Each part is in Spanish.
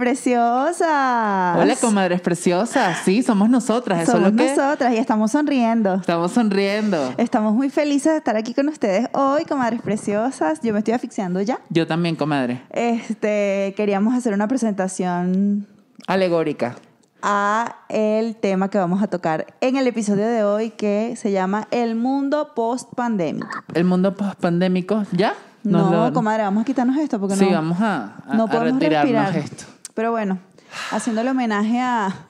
Preciosas. Hola, comadres preciosas. Sí, somos nosotras. Eso Somos es lo que nosotras y estamos sonriendo. estamos sonriendo. Estamos muy felices de estar aquí con ustedes hoy, comadres preciosas. Yo me estoy asfixiando ya. Yo también, comadre. Este, queríamos hacer una presentación Alegórica. a el tema que vamos a tocar en el episodio de hoy que se llama El mundo post pandémico. El mundo post-pandémico, ¿ya? No, lo- comadre, vamos a quitarnos esto porque Sí, no, vamos a, a- no a podemos retirarnos respirar. esto. Pero bueno, haciéndole homenaje a,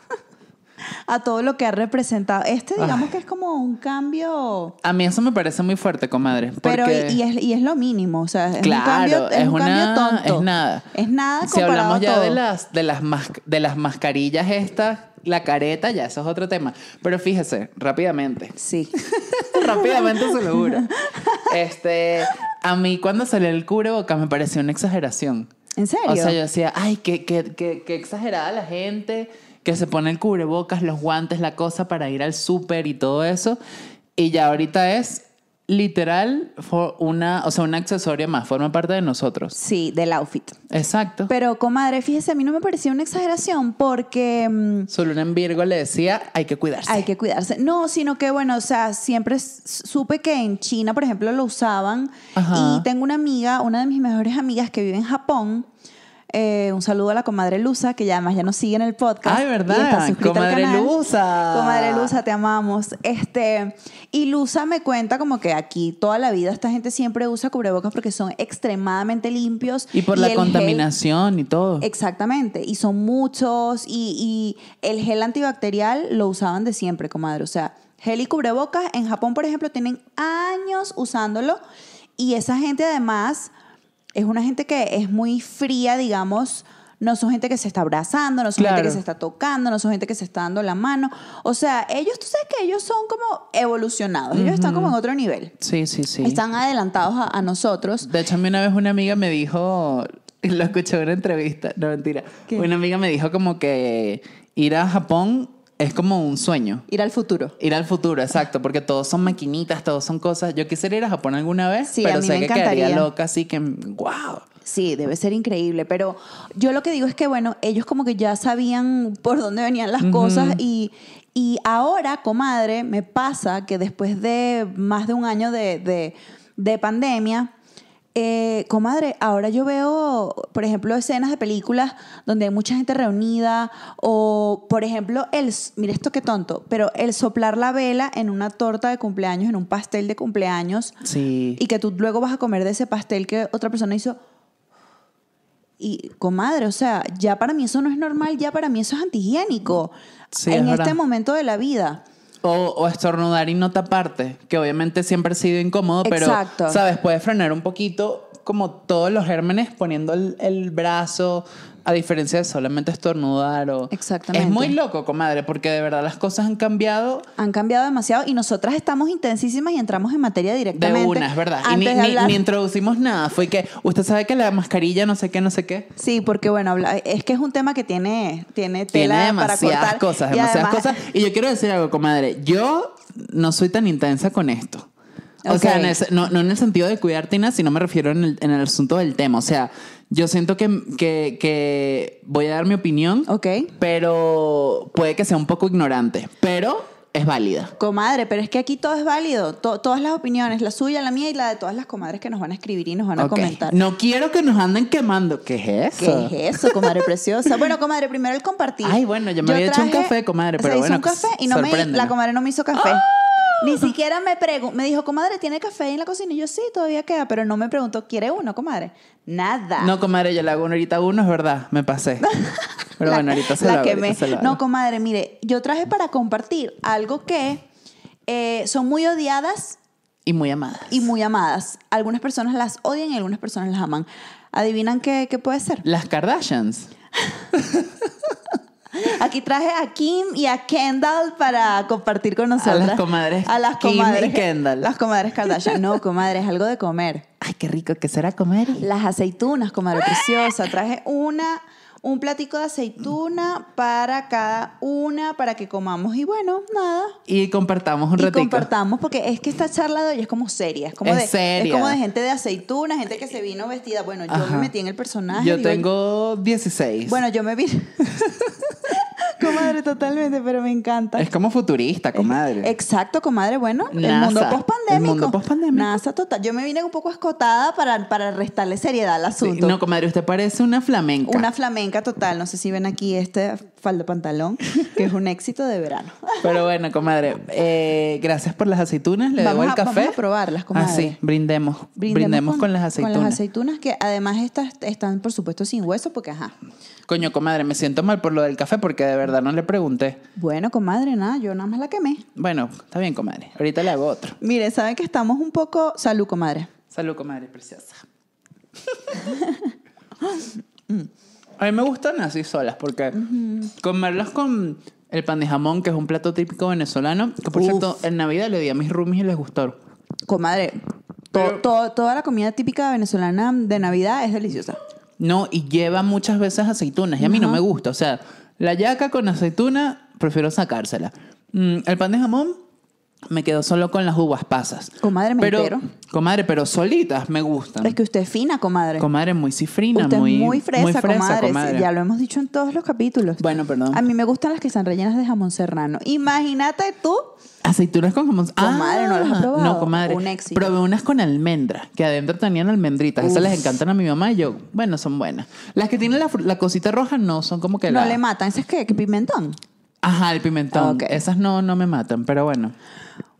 a todo lo que ha representado. Este, digamos Ay. que es como un cambio, A mí eso me parece muy fuerte, comadre. pero porque- y, y es, y es lo mínimo. O sea, es Claro, un cambio, es es un cambio una- tonto. es nada. Es nada Si comparado hablamos a ya todo. de las, de, las mas- de las mascarillas estas, la careta, ya eso es otro tema. Pero fíjese, rápidamente. Sí. rápidamente se lo juro. Este, a mí cuando salió el cubrebocas me pareció una exageración. ¿En serio? O sea, yo decía, ay, qué, qué, qué, qué exagerada la gente que se pone el cubrebocas, los guantes, la cosa para ir al súper y todo eso. Y ya ahorita es literal una, o sea, un accesorio más, forma parte de nosotros. Sí, del outfit. Exacto. Pero, comadre, fíjese, a mí no me parecía una exageración porque... mm, Solo en Virgo le decía, hay que cuidarse. Hay que cuidarse. No, sino que, bueno, o sea, siempre supe que en China, por ejemplo, lo usaban. Ajá. Y tengo una amiga, una de mis mejores amigas que vive en Japón. Eh, un saludo a la comadre Luza, que ya además ya nos sigue en el podcast. Ay, ¿verdad? y está suscrita al Comadre canal. Luza. Comadre Luza, te amamos. Este, y Luza me cuenta como que aquí toda la vida esta gente siempre usa cubrebocas porque son extremadamente limpios. Y por la gel- contaminación y todo. Exactamente, y son muchos, y, y el gel antibacterial lo usaban de siempre, comadre. O sea, gel y cubrebocas en Japón, por ejemplo, tienen años usándolo, y esa gente además es una gente que es muy fría, digamos. No son gente que se está abrazando, no son gente que se está tocando, no son gente que se está dando la mano. O sea, ellos, tú sabes que ellos son como evolucionados, ellos están como en otro nivel. Sí, sí, sí. Están adelantados a, a nosotros. De hecho, a mí una vez una amiga me dijo, lo escuché en una entrevista, no mentira, ¿Qué? una amiga me dijo como que ir a Japón es como un sueño. Ir al futuro. Ir al futuro, exacto, porque todos son maquinitas, todos son cosas. Yo quisiera ir a Japón alguna vez, Sí, pero a mí sé me que quedaría encantaría. loca, así que, wow. Sí, debe ser increíble, pero yo lo que digo es que, bueno, ellos como que ya sabían por dónde venían las cosas y, y ahora, comadre, me pasa que después de más de un año de, de- de pandemia, eh, comadre, ahora yo veo, por ejemplo, escenas de películas donde hay mucha gente reunida o, por ejemplo, el, mira esto qué tonto, pero el soplar la vela en una torta de cumpleaños, en un pastel de cumpleaños, Sí. y que tú luego vas a comer de ese pastel que otra persona hizo. Y, comadre, o sea, ya para mí eso no es normal, ya para mí eso es antihigiénico. Sí, en es este momento de la vida. O, o estornudar y no taparte, que obviamente siempre ha sido incómodo, pero, Exacto. ¿sabes? Puedes frenar un poquito como todos los gérmenes poniendo el, el brazo, a diferencia de solamente estornudar o... Exactamente. Es muy loco, comadre, porque de verdad las cosas han cambiado Han cambiado demasiado y nosotras estamos intensísimas y entramos en materia de directamente. una, es verdad. Y ni, Antes de ni- hablar- ni introducimos nada. Fue que usted sabe que la mascarilla no sé qué, no sé qué. Sí, porque bueno, es que es un tema que tiene, tiene Tiene para demasiadas cortar. cosas, demasiadas además- cosas. Y yo quiero decir algo, comadre. Yo no soy tan intensa con esto. O sea, en no, no en el sentido de cuidarte, nada, sino me refiero en el, en el asunto del tema. O sea, yo siento que, que, que voy a dar mi opinión, Ok. pero puede que sea un poco ignorante, pero es válida. Comadre, pero es que aquí todo es válido. To- todas las opiniones, la suya, la mía y la de todas las comadres que nos van a escribir y nos van a comentar. No quiero que nos anden quemando. ¿Qué es eso? ¿Qué es eso, comadre preciosa? Bueno, comadre, primero el compartir. Ay, bueno, yo me había hecho un café, comadre, pero se bueno, hizo un café y no me, sorpréndeme. la comadre no me hizo café. ¡Ah! Ni siquiera me preguntó, me dijo, comadre, ¿tiene café en la cocina? Y yo, sí, todavía queda, pero no me preguntó, ¿quiere uno, comadre? Nada. No, comadre, yo le hago uno ahorita uno, es verdad, me pasé. Pero La- bueno, ahorita se la lo hago. se lo hago. No, comadre, mire, yo traje para compartir algo que eh, son muy odiadas Y muy amadas. y muy amadas. Algunas personas las odian y algunas personas las aman. ¿Adivinan qué, qué puede ser? Las Kardashians. Aquí traje a Kim y a Kendall para compartir con nosotros. las comadres A las Kim y comadres. Kendall. Las comadres Kardashian. No, comadre, es algo de comer. Ay, qué rico que será comer. Las aceitunas, comadre preciosa. Traje una, un platico de aceituna para cada una, para que comamos y bueno, nada. Y compartamos un y ratito. compartamos, porque es que esta charla de hoy es como seria. Es como, Es de, seria. es como de gente de aceituna, gente que se vino vestida. Bueno, yo Ajá. me metí en el personaje. Yo tengo 16. Bueno, yo me vi. comadre, totalmente, pero me encanta. es como futurista, comadre. Exacto, comadre. Bueno, el NASA. mundo post-pandémico. El mundo pospandémico. NASA total. Yo me vine un poco escotada para, para restarle seriedad al Sí, asunto. No, comadre, usted parece una flamenca. Una flamenca total. No sé si ven aquí este falda pantalón, que es un éxito de verano. Pero bueno, comadre, eh, gracias por las aceitunas. Le Vamos debo el a- café. vamos a probarlas, comadre. Ah, sí, brindemos. Brindemos, con, las aceitunas. Con las aceitunas que además estas están, por supuesto, sin hueso porque, ajá. Coño, comadre, me siento mal por lo del café porque de verdad no le pregunté. Bueno, comadre, nada, yo nada más la quemé. Bueno, está bien, comadre. Ahorita le hago otro. Mire, saben que estamos un poco... Salud, comadre. Salud, comadre preciosa. A mí me gustan así solas porque comerlas con el pan de jamón, que es un plato típico venezolano, que por Uf. cierto, en Navidad le di a mis roomies y les gustó. Comadre, to- Pero- to- toda la comida típica venezolana de Navidad es deliciosa. No, y lleva muchas veces aceitunas y a mí no me gusta. O sea, la yaca con aceituna, prefiero sacársela. Mm, el pan de jamón me quedo solo con las uvas pasas. Comadre, me pero, entero. Comadre, pero solitas me gustan. Es que usted es fina, comadre. Comadre, muy cifrina, usted muy, es muy fresa, comadre. comadre. Sí, Ya lo hemos dicho en todos los capítulos. Bueno, perdón. A mí me gustan las que están rellenas de jamón serrano. Imagínate tú. Aceitunas con jamón. Comadre, ¿no las has probado? No, comadre. Un éxito. Probé unas con almendra, que adentro tenían almendritas. Esas les encantan a mi mamá y yo, bueno, son buenas. Las que tienen la, cosita roja no, son como que No la... le matan. ¿Ese es qué? ¿Qué pimentón? Ajá, el pimentón. Esas no, no me matan, pero bueno.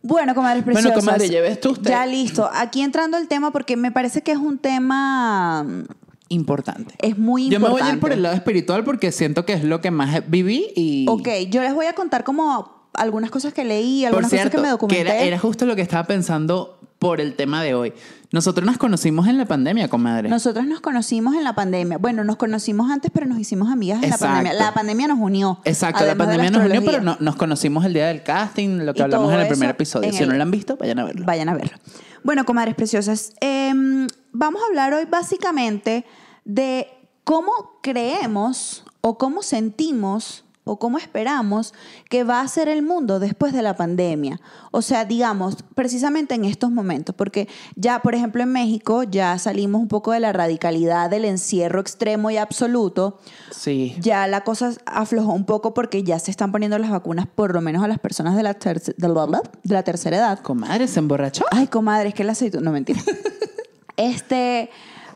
Bueno, comadres Bueno, preciosas. comadre, lleve esto usted. Ya listo. Aquí entrando el tema porque me parece que es un tema... mm, Importante. Es muy Yo me voy a ir importante. por el lado espiritual porque siento que es lo que más viví y... Ok, yo les voy a contar como algunas cosas que leí, Por algunas cierto, cosas que me documenté. era, era justo lo que estaba pensando por el tema de hoy. Nosotros nos conocimos en la pandemia, comadre. Nosotros nos conocimos en la pandemia. Bueno, nos conocimos antes, pero nos hicimos amigas en Exacto. la pandemia. La pandemia nos unió. Exacto, la de pandemia nos unió, pero no- nos conocimos el día del casting, lo que Y hablamos en el primer episodio. Si no lo han visto, vayan a verlo. Vayan a verlo. Bueno, comadres preciosas, em, vamos a hablar hoy básicamente de cómo creemos o cómo sentimos o cómo esperamos que va a ser el mundo después de la pandemia. O sea, digamos, precisamente en estos momentos, porque ya, por ejemplo, en México ya salimos un poco de la radicalidad del encierro extremo y absoluto. Sí. Ya la cosa aflojó un poco porque ya se están poniendo las vacunas, por lo menos a las personas de la, terce- de la- de la tercera edad. Comadre, ¿se emborrachó? Ay, comadre, es que el aceituna. No, mentira. este.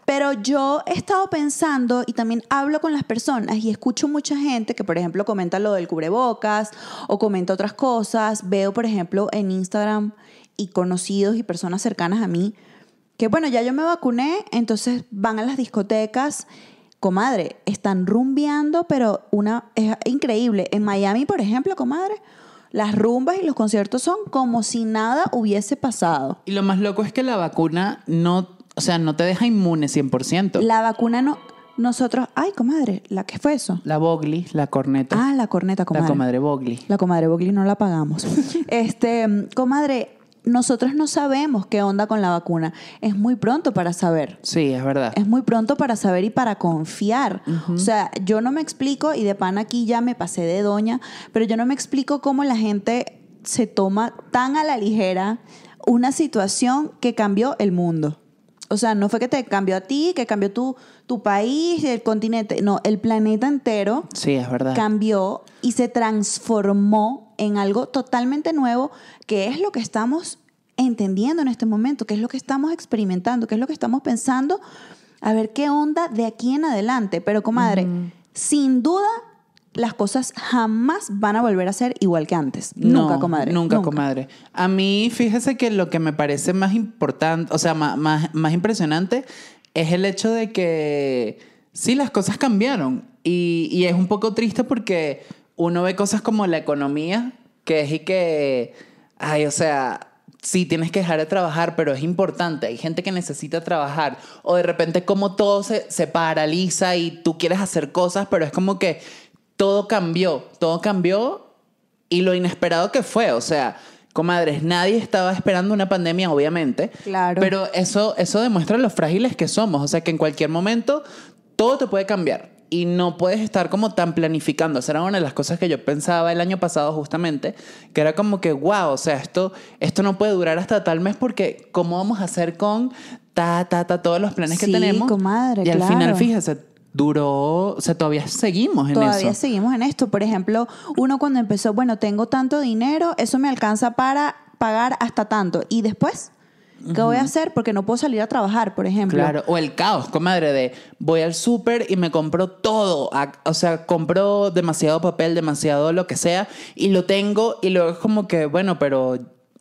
Pero yo he estado pensando y también hablo con las personas y escucho mucha gente que, por ejemplo, comenta lo del cubrebocas o comenta otras cosas. Veo, por ejemplo, en Instagram y conocidos y personas cercanas a mí que, bueno, ya yo me vacuné, entonces van a las discotecas. Comadre, están rumbeando, pero una es increíble. En Miami, por ejemplo, comadre, las rumbas y los conciertos son como si nada hubiese pasado. Y lo más loco es que la vacuna no, o sea, no te deja inmune 100%. La, La vacuna no. Nosotros. Ay, comadre, ¿la qué fue eso? Bogli, la corneta. Ah, la corneta, comadre. la comadre Bogli. La comadre Bogli no la pagamos. este, comadre, nosotros no sabemos qué onda con la vacuna. Es muy pronto para saber. Sí, es verdad. Es muy pronto para saber y para confiar. O sea, yo no me explico, y de pan aquí ya me pasé de doña, pero yo no me explico cómo la gente se toma tan a la ligera una situación que cambió el mundo. O sea, no fue que te cambió a ti, que cambió tu, tu país, el continente. No, el planeta entero Sí, es verdad. cambió y se transformó en algo totalmente nuevo, que es lo que estamos entendiendo en este momento, que es lo que estamos experimentando, que es lo que estamos pensando, a ver qué onda de aquí en adelante. Pero, comadre, sin duda, las cosas jamás van a volver a ser igual que antes. nunca, No, comadre. Nunca, comadre. A mí, fíjese que lo que me parece más importante, o sea, más, más, más impresionante, es el hecho de que sí, las cosas cambiaron. Y, y es un poco triste porque uno ve cosas como la economía, que es y que, ay, o sea, sí, tienes que dejar de trabajar, pero es importante. Hay gente que necesita trabajar. O de repente como todo se, se paraliza y tú quieres hacer cosas, pero es como que todo cambió, todo cambió y lo inesperado que fue, o sea, comadres, nadie estaba esperando una pandemia, obviamente. Claro. Pero eso, eso demuestra lo frágiles que somos, o sea, que en cualquier momento todo te puede cambiar. y no puedes estar como tan planificando. Esa era una de las cosas que yo pensaba el año pasado justamente, que era como que, wow, o sea, esto, esto no puede durar hasta tal mes porque ¿cómo vamos a hacer con ta, ta, ta, todos los planes que Sí, tenemos? comadre, y al claro. final, fíjese, duró, o sea, todavía seguimos en Todavía eso. seguimos en esto. Por ejemplo, uno cuando empezó, bueno, tengo tanto dinero, eso me alcanza para pagar hasta tanto. Y después, ¿qué voy a hacer? Porque no puedo salir a trabajar, por ejemplo. Claro, o el caos, comadre, de voy al súper y me compro todo. O sea, compro demasiado papel, demasiado lo que sea, y lo tengo, y luego es como que, bueno, pero,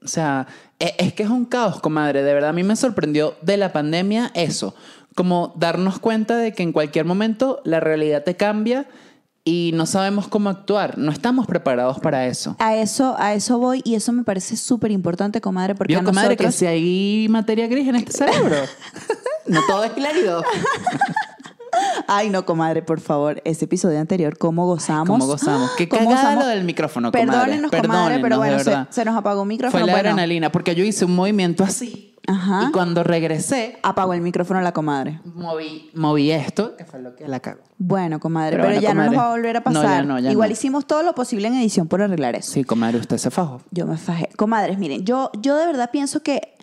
o sea, e- es, que es un caos, comadre. De verdad, a mí me sorprendió de la pandemia eso. Como darnos cuenta de que en cualquier momento la realidad te cambia y no sabemos cómo actuar. No estamos preparados para eso. A eso, a eso voy y eso me parece súper importante, comadre, porque Yo, a comadre, que nosotros... si hay materia gris en este cerebro. no todo es claridad. Ay, no, comadre, por favor. Ese episodio anterior, ¿cómo gozamos? ¿Cómo gozamos? Qué ¿Cómo gozamos? lo del micrófono, comadre. Perdónenos, comadre, Perdónenos, pero bueno, se, se nos apagó un micrófono. Fue la bueno, adrenalina, porque yo hice un movimiento así. Ajá. Y cuando regresé, apagó el micrófono la comadre. moví, moví esto, que fue lo que la cago. Bueno, comadre, Pero pero, bueno, ya no nos va a volver a No, ya pasar. no, ya Igual no. hicimos todo lo posible en edición por arreglar eso. Sí, comadre, usted se fajó. Yo me fajé. Comadres, miren, yo, yo de verdad pienso que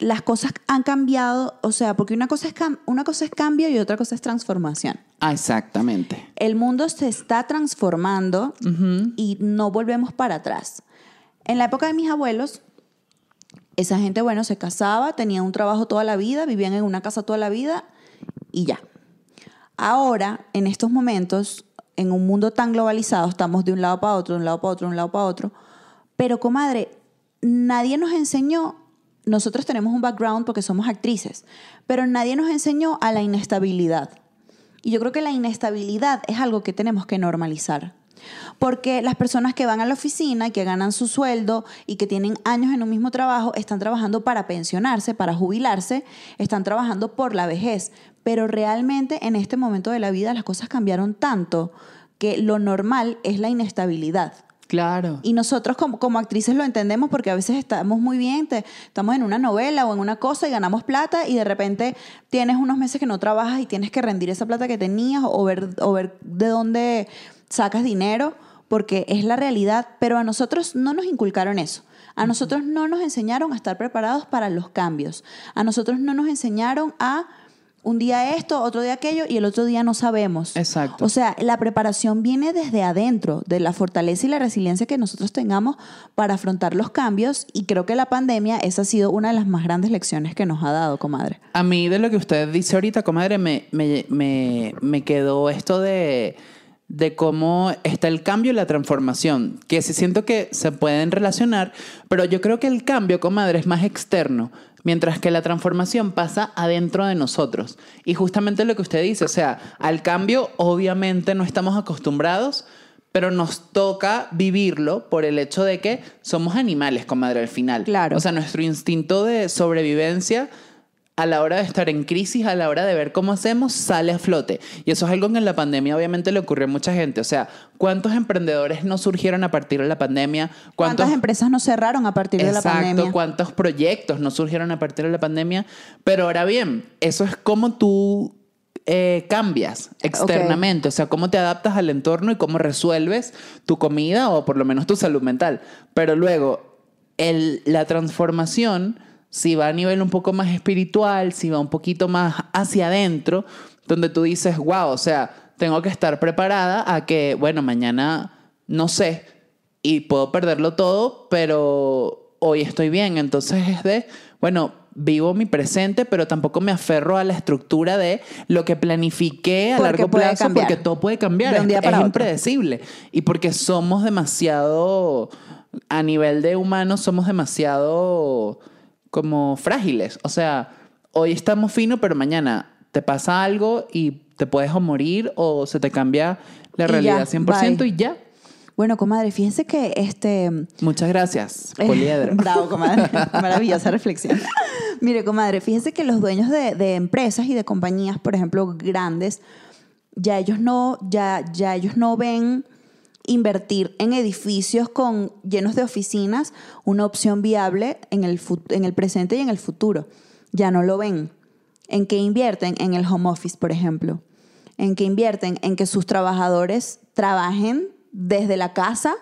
las cosas han cambiado, o sea, porque una cosa, es cam- una cosa es cambio y otra cosa es transformación. Ah, exactamente. El mundo se está transformando y no volvemos para atrás. En la época de mis abuelos, esa gente, bueno, se casaba, tenía un trabajo toda la vida, vivían en una casa toda la vida y ya. Ahora, en estos momentos, en un mundo tan globalizado, estamos de un lado para otro, de un lado para otro, de un lado para otro. Pero, comadre, nadie nos enseñó, nosotros tenemos un background porque somos actrices, pero nadie nos enseñó a la inestabilidad. Y yo creo que la inestabilidad es algo que tenemos que normalizar. Porque las personas que van a la oficina, que ganan su sueldo y que tienen años en un mismo trabajo, están trabajando para pensionarse, para jubilarse, están trabajando por la vejez. Pero realmente en este momento de la vida las cosas cambiaron tanto que lo normal es la inestabilidad. Claro. Y nosotros como, como actrices lo entendemos porque a veces estamos muy bien, te- estamos en una novela o en una cosa y ganamos plata y de repente tienes unos meses que no trabajas y tienes que rendir esa plata que tenías o ver, o ver de dónde sacas dinero porque es la realidad, pero a nosotros no nos inculcaron eso. A nosotros no nos enseñaron a estar preparados para los cambios. A nosotros no nos enseñaron a un día esto, otro día aquello y el otro día no sabemos. Exacto. O sea, la preparación viene desde adentro, de la fortaleza y la resiliencia que nosotros tengamos para afrontar los cambios y creo que la pandemia, esa ha sido una de las más grandes lecciones que nos ha dado, comadre. A mí de lo que usted dice ahorita, comadre, me, me, me, me quedó esto de, de cómo está el cambio y la transformación, que sí siento que se pueden relacionar, pero yo creo que el cambio, comadre, es más externo, mientras que la transformación pasa adentro de nosotros. Y justamente lo que usted dice, o sea, al cambio obviamente no estamos acostumbrados, pero nos toca vivirlo por el hecho de que somos animales, comadre, al final. Claro. O sea, nuestro instinto de sobrevivencia a la hora de estar en crisis, a la hora de ver cómo hacemos, sale a flote. Y eso es algo que en la pandemia obviamente le ocurrió a mucha gente. O sea, ¿cuántos emprendedores no surgieron a partir de la pandemia? ¿Cuántas empresas nos cerraron a partir de la Exacto, pandemia? cuántos proyectos no surgieron a partir de la pandemia. Pero ahora bien, eso es como tú eh, cambias externamente, o sea, cómo te adaptas al entorno y cómo resuelves tu comida o por lo menos tu salud mental. Pero luego, el, la transformación, si va a nivel un poco más espiritual, si va un poquito más hacia adentro, donde tú dices, wow, o sea, tengo que estar preparada a que, bueno, mañana no sé y puedo perderlo todo, pero hoy estoy bien. Entonces es de, bueno, vivo mi presente, pero tampoco me aferro a la estructura de lo que planifiqué a Porque largo plazo, cambiar. porque todo puede cambiar. De un es- día es para otro. impredecible. Y porque somos demasiado, a nivel de humanos, somos demasiado como frágiles. O sea, hoy estamos finos, pero mañana te pasa algo y te puedes o morir o se te cambia la Y realidad ya, 100% bye. y ya. Bueno, comadre, fíjense que este... Muchas gracias, Poliedro. Bravo, comadre. Maravillosa reflexión. Mire, comadre, fíjese que los dueños de, de empresas y de compañías, por ejemplo, grandes, ya ellos no, ya, ya ellos no ven invertir en edificios con, llenos de oficinas una opción viable en el, en el presente y en el futuro. Ya no lo ven. ¿En qué invierten? En el home office, por ejemplo. en que invierten en que sus trabajadores trabajen desde la casa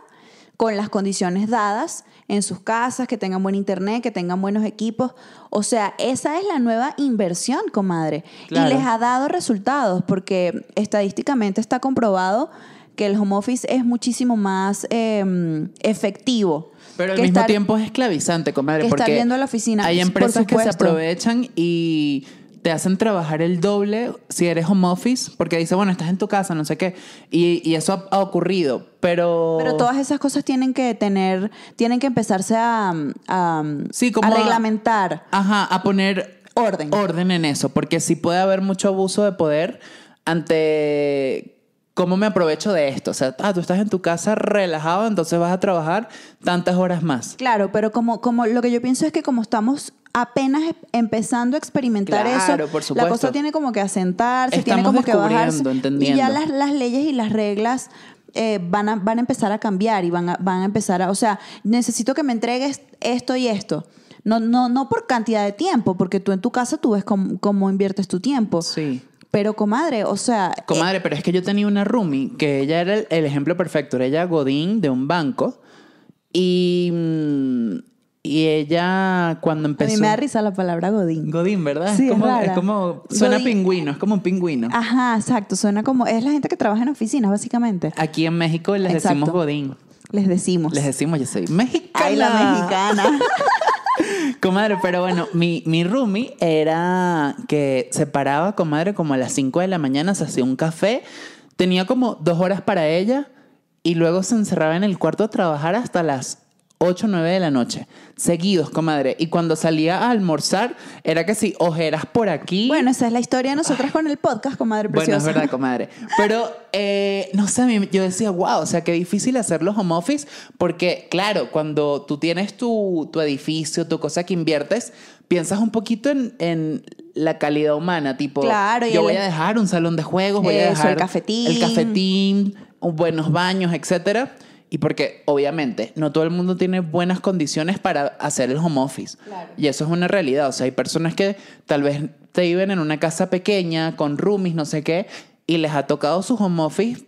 con las condiciones dadas en sus casas, que tengan buen internet, que tengan buenos equipos. O sea, esa es la nueva inversión, comadre. Claro. Y les ha dado resultados porque estadísticamente está comprobado que el home office es muchísimo más eh, efectivo. Pero al mismo estar- tiempo es esclavizante, comadre, que estar porque yendo a la oficina, hay empresas que se aprovechan y te hacen trabajar el doble si eres home office, porque dice, bueno, estás en tu casa, no sé qué, y, y eso ha, ha ocurrido, pero... Pero todas esas cosas tienen que tener, tienen que empezarse a, a, Sí, como a a- reglamentar Ajá, a poner orden. orden en eso, porque sí puede haber mucho abuso de poder ante cómo me aprovecho de esto. O sea, ah, tú estás en tu casa relajado, entonces vas a trabajar tantas horas más. Claro, pero como, como lo que yo pienso es que como estamos apenas e- empezando a experimentar Claro, eso, por la cosa tiene como que asentarse, tiene Estamos como que bajarse. descubriendo, Y entendiendo. ya las, las leyes y las reglas eh, van, a, van a empezar a cambiar y van a, van a empezar a, o sea, necesito que me entregues esto y esto. No, no, no por cantidad de tiempo, porque tú en tu casa tú ves cómo, cómo inviertes tu tiempo. Sí. Pero comadre, o sea, eh, Comadre, pero es que yo tenía una roomie que ella era el, el ejemplo perfecto. Era ella Godín de un banco. Y, mm, y ella cuando a empezó... mí me da risa la palabra godín. Godín, ¿verdad? Sí, es, es como. Suena Godín. pingüino, es como un pingüino. Ajá, exacto. Suena como. Es la gente que trabaja en oficinas, básicamente. Aquí en México les Exacto. decimos Godín. Les decimos. Les decimos, yo soy mexicana. Ay, la mexicana. Comadre, pero bueno, mi, mi roomie era que se paraba, comadre, como a las 5 de la mañana, se hacía un café, tenía como dos horas para ella y luego se encerraba en el cuarto a trabajar hasta las 8 o 9 de la noche, seguidos, comadre. Y cuando salía a almorzar, era que si ojeras por aquí. bueno, esa es la historia de nosotras con el podcast, comadre Bueno, preciosa. es verdad, comadre. Pero, eh, no sé, yo decía, wow, o sea, qué difícil hacer los home office, porque, claro, cuando tú tienes tu, tu edificio, tu cosa que inviertes, piensas un poquito en, en la calidad humana, tipo, Claro, y yo el- voy a dejar un salón de juegos, voy a dejar el cafetín. el cafetín, buenos baños, etcétera. Y porque, obviamente, no todo el mundo tiene buenas condiciones para hacer el home office. Claro. Y eso es una realidad. O sea, hay personas que tal vez te viven en una casa pequeña, con roomies, no sé qué, y les ha tocado su home office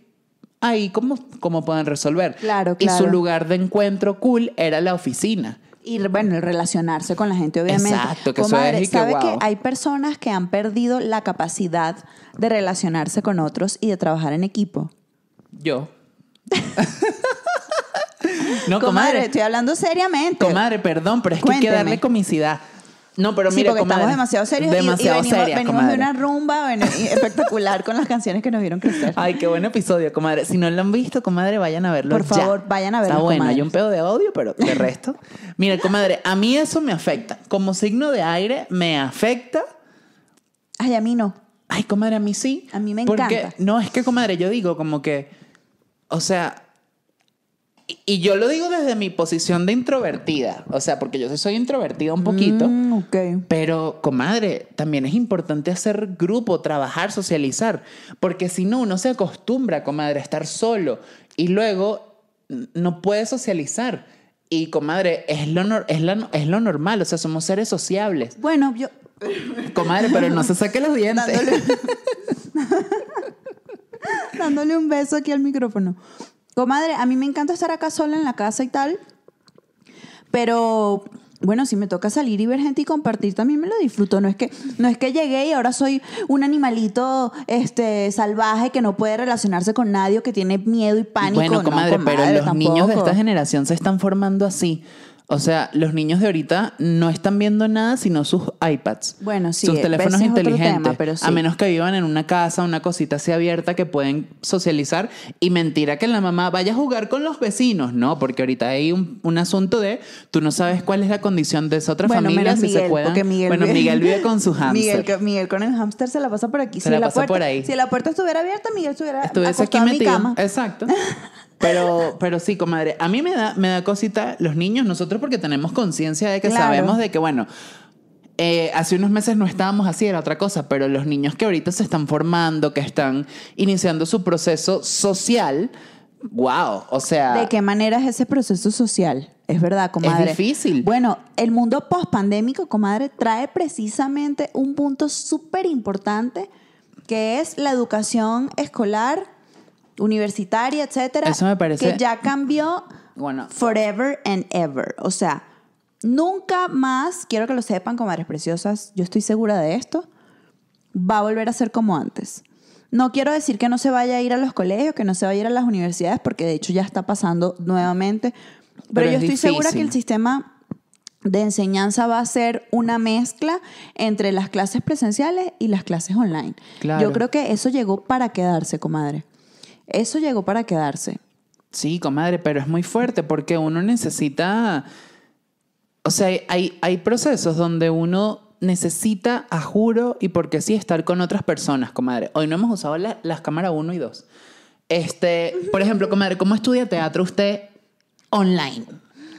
ahí cómo, cómo pueden resolver. Claro, Y su claro. lugar de encuentro cool era la oficina. Y bueno, el relacionarse con la gente, obviamente. Exacto, que eso Comadre, es y que ¿sabe guau. que hay personas que han perdido la capacidad de relacionarse con otros y de trabajar en equipo? Yo. no, comadre, comadre. estoy hablando seriamente. Comadre, perdón, pero es que hay que Cuénteme. darle comicidad. No, pero sí, mire, porque comadre, estamos demasiado serios y- Demasiado y, venimos, serias, venimos de comadre. una rumba y- espectacular con las canciones que nos vieron crecer. Ay, qué buen episodio, comadre. Si no lo han visto, comadre, vayan a verlo Por ya. favor, vayan a verlo, Está bueno, comadres. hay un pedo de audio, pero de resto. Mira, comadre, a mí eso me afecta. Como signo de aire, me afecta. Ay, a mí no. Ay, comadre, a mí sí. A mí me Porque, encanta. no, es que, comadre, yo digo como que, o sea, y, yo lo digo desde mi posición de introvertida. O sea, porque yo sí soy introvertida un poquito. Mm. Pero, comadre, también es importante hacer grupo, trabajar, socializar. Porque si no, uno se acostumbra, comadre, a estar solo. Y luego no puede socializar. Y, comadre, es lo, es, la- es lo normal. O sea, somos seres sociables. Bueno, yo. Comadre, pero no se saque los dientes. Dándole, dándole un beso aquí al micrófono. Comadre, a mí me encanta estar acá sola en la casa y tal. Pero bueno, si me toca salir y ver gente y compartir, también me lo disfruto. No es que, no es que llegué y ahora soy un animalito este, salvaje que no puede relacionarse con nadie o que tiene miedo y pánico. Bueno, No, comadre, pero los niños de esta generación se están formando así. O sea, los niños de ahorita no están viendo nada sino sus iPads. Bueno, sí, Sus teléfonos inteligentes. tema, pero sí. A menos que vivan en una casa, una cosita así abierta que pueden socializar. Y mentira que la mamá vaya a jugar con los vecinos. No, porque ahorita hay un, un asunto de tú no sabes cuál es la condición de esa otra Bueno, familia. menos si Miguel, se puedan. Miguel bueno, Miguel vive con su hamster. Miguel, Miguel con el hámster se la pasa por aquí. Se la la pasa puerta, por ahí. Si la puerta estuviera abierta, Miguel estuviera Estuviese aquí en mi cama. Exacto. Pero, pero sí, comadre, a mí me da, me da cosita los niños, nosotros porque tenemos conciencia de que Claro. sabemos de que, bueno, eh, hace unos meses no estábamos así, era otra cosa, pero los niños que ahorita se están formando, que están iniciando su proceso social, wow, o sea... ¿De qué manera es ese proceso social? Es verdad, comadre. difícil. Bueno, el mundo post-pandémico, comadre, trae precisamente un punto súper importante que es la educación escolar, universitaria, etcétera, Eso me parece- que ya cambió Bueno, forever and ever. O sea, nunca más, quiero que lo sepan, comadres preciosas, yo estoy segura de esto, va a volver a ser como antes. No quiero decir que no se vaya a ir a los colegios, que no se vaya a ir a las universidades, porque de hecho ya está pasando nuevamente. Pero, Pero yo es estoy segura que el sistema de enseñanza va a ser una mezcla entre las clases presenciales y las clases online. Claro. Yo creo que eso llegó para quedarse, comadre. Eso llegó para quedarse. Sí, comadre, pero es muy fuerte porque uno necesita, o sea, hay, hay procesos donde uno necesita, a juro, y porque sí, estar con otras personas, comadre. Hoy no hemos usado la- las cámaras 1 y 2. Este, por ejemplo, comadre, ¿cómo estudia teatro usted online?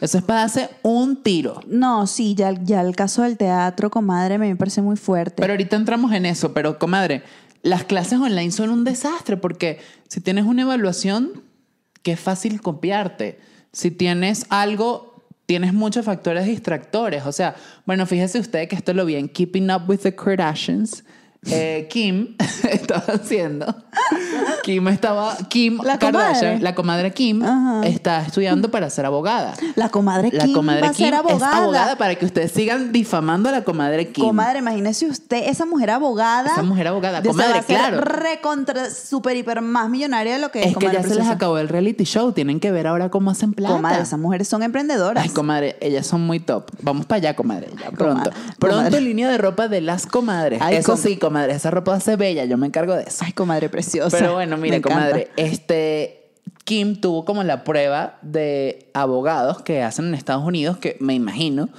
Eso es para darse un tiro. No, sí, ya, ya el caso del teatro, comadre, me parece muy fuerte. Pero ahorita entramos en eso, pero comadre, las clases online son un desastre porque si tienes una evaluación, es fácil copiarte. Si tienes algo, tienes muchos factores distractores. O sea, bueno, fíjese usted que esto lo vi en Keeping Up with the Kardashians. Eh, Kim estaba haciendo. Kim estaba. Kim La Kardashian, comadre. la comadre Kim, Ajá. está estudiando para ser abogada. la comadre La Kim comadre va a ser abogada. es abogada para que ustedes sigan difamando a la comadre Kim. Comadre, imagínese usted, esa mujer abogada. Esa mujer abogada, comadre, va a ser claro. Recontra, super, hiper más millonaria de lo que es. Es que ya se les acabó el reality show. Tienen que ver ahora cómo hacen plata. Comadre, esas mujeres son emprendedoras. Ay, comadre, ellas son muy top. Vamos para allá, comadre. Ya pronto. Comadre, Pronto comadre. línea de ropa de las comadres. Ay, eso com- sí, comadre. Esa ropa hace bella. Yo me encargo de eso. Ay, comadre preciosa. Pero bueno, mire, comadre. Este. Kim tuvo como la prueba de abogados que hacen en Estados Unidos, que me imagino,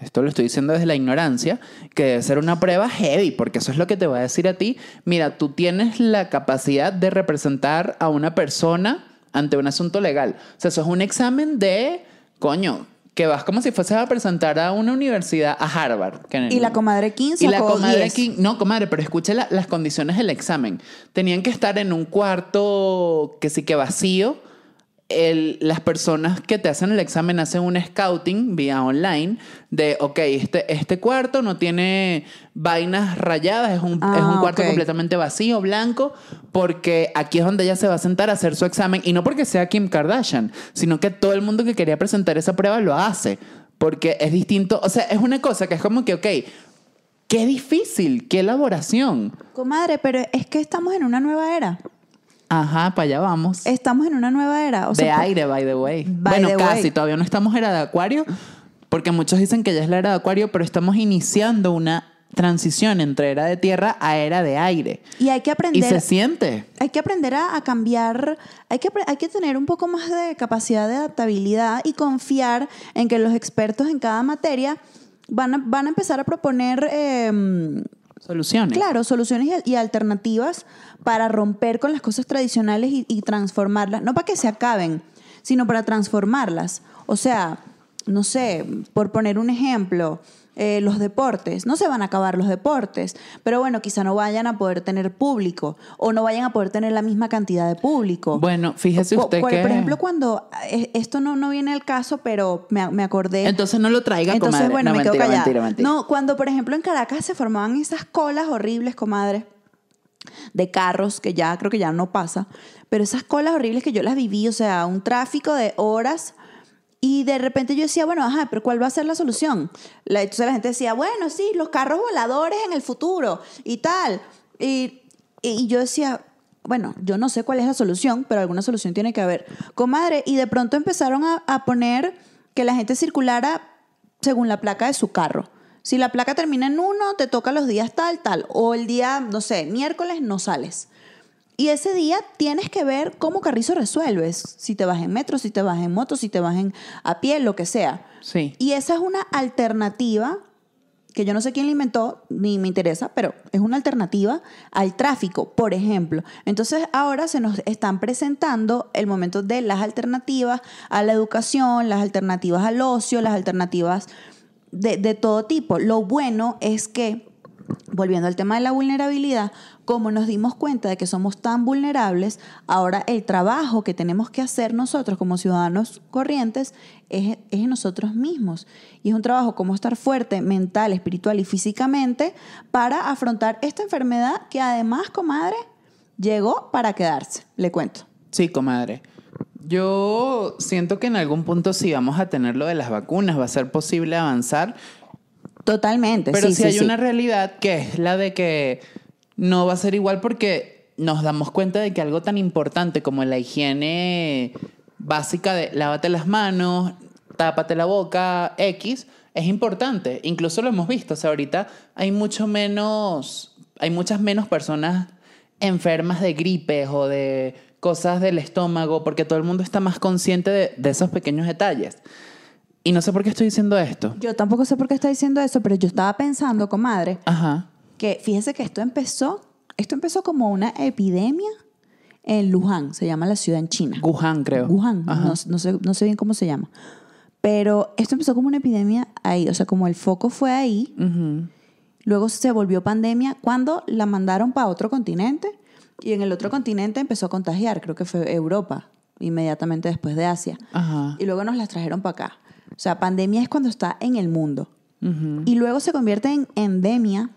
esto lo estoy diciendo desde la ignorancia, que debe ser una prueba heavy, porque eso es lo que te voy a decir a ti. Mira, tú tienes la capacidad de representar a una persona ante un asunto legal. O sea, eso es un examen de, coño, que vas como si fueses a presentar a una universidad, a Harvard. que- Y la comadre Kim y la comadre 10. Kim, no, comadre, pero escuche la- las condiciones del examen. Tenían que estar en un cuarto que sí que vacío. El- las personas que te hacen el examen hacen un scouting vía online de, ok, este, este cuarto no tiene vainas rayadas, es un, Ah, es un cuarto ok. completamente vacío, blanco, porque aquí es donde ella se va a sentar a hacer su examen. Y no porque sea Kim Kardashian, sino que todo el mundo que quería presentar esa prueba lo hace. Porque es distinto, o sea, es una cosa que es como que, ok, qué difícil, qué elaboración. Comadre, pero es que estamos en una nueva era. Ajá, para allá vamos. Estamos en una nueva era. O de sea, aire, by the way. By bueno, the casi, way. todavía no estamos era de acuario, porque muchos dicen que ya es la era de acuario, pero estamos iniciando una transición entre era de tierra a era de aire. Y hay que Y aprender. se siente. Hay que aprender a, a cambiar, hay que, hay que tener un poco más de capacidad de adaptabilidad y confiar en que los expertos en cada materia van a, van a empezar a proponer, eh, Soluciones. claro, soluciones y, y alternativas para romper con las cosas tradicionales y, y transformarlas, no para que se acaben, sino para transformarlas. O sea, no sé, por poner un ejemplo, eh, los deportes, no se van a acabar los deportes, pero bueno, quizá no vayan a poder tener público o no vayan a poder tener la misma cantidad de público. Bueno, fíjese usted por, que... por ejemplo, cuando eh, esto no, no viene al caso, pero me, me acordé. Entonces no lo traiga, Entonces, comadre. bueno, no, me quedo callada. mentira, mentira. No, cuando, por ejemplo, en Caracas se formaban esas colas horribles, comadre, de carros, que ya creo que ya no pasa, pero esas colas horribles que yo las viví, o sea, un tráfico de horas. Y de repente yo decía, bueno, ajá, pero ¿cuál va a ser la solución? La- entonces la gente decía, bueno, sí, los carros voladores en el futuro y tal. Y, y yo decía, bueno, yo no sé cuál es la solución, pero alguna solución tiene que haber. Comadre, y de pronto empezaron a, a poner que la gente circulara según la placa de su carro. Si la placa termina en uno, te toca los días tal, tal. O el día, no sé, miércoles no sales. Y ese día tienes que ver cómo Carrizo resuelves. Si te vas en metro, si te vas en moto, si te vas en, a pie, lo que sea. Sí. Y esa es una alternativa que yo no sé quién la inventó, ni me interesa, pero es una alternativa al tráfico, por ejemplo. Entonces ahora se nos están presentando el momento de las alternativas a la educación, las alternativas al ocio, las alternativas de, de todo tipo. Lo bueno es que volviendo al tema de la vulnerabilidad, como nos dimos cuenta de que somos tan vulnerables, ahora el trabajo que tenemos que hacer nosotros como ciudadanos corrientes es, es en nosotros mismos. Y es un trabajo como estar fuerte mental, espiritual y físicamente para afrontar esta enfermedad que además, comadre, llegó para quedarse. Le cuento. Sí, comadre. Yo siento que en algún punto sí vamos a tener lo de las vacunas, va a ser posible avanzar, Totalmente. Pero sí, sí, sí, hay sí. una realidad que es la de que no va a ser igual porque nos damos cuenta de que algo tan importante como la higiene básica de lávate las manos, tápate la boca, X, es importante. Incluso lo hemos visto. O sea, ahorita hay mucho menos, hay muchas menos personas enfermas de gripes o de cosas del estómago porque todo el mundo está más consciente de, de esos pequeños detalles. Y no sé por qué estoy diciendo esto. Yo tampoco sé por qué está diciendo eso, pero yo estaba pensando, comadre, Ajá. que fíjese que esto empezó, esto empezó como una epidemia en Luján, se llama la ciudad en China. Wuhan, creo. Wuhan, no, no sé, no sé bien cómo se llama. Pero esto empezó como una epidemia ahí, o sea, como el foco fue ahí, luego se volvió pandemia cuando la mandaron para otro continente y en el otro continente empezó a contagiar, creo que fue Europa, inmediatamente después de Asia. Ajá. Y luego nos las trajeron para acá. O sea, pandemia es cuando está en el mundo. Y luego se convierte en endemia,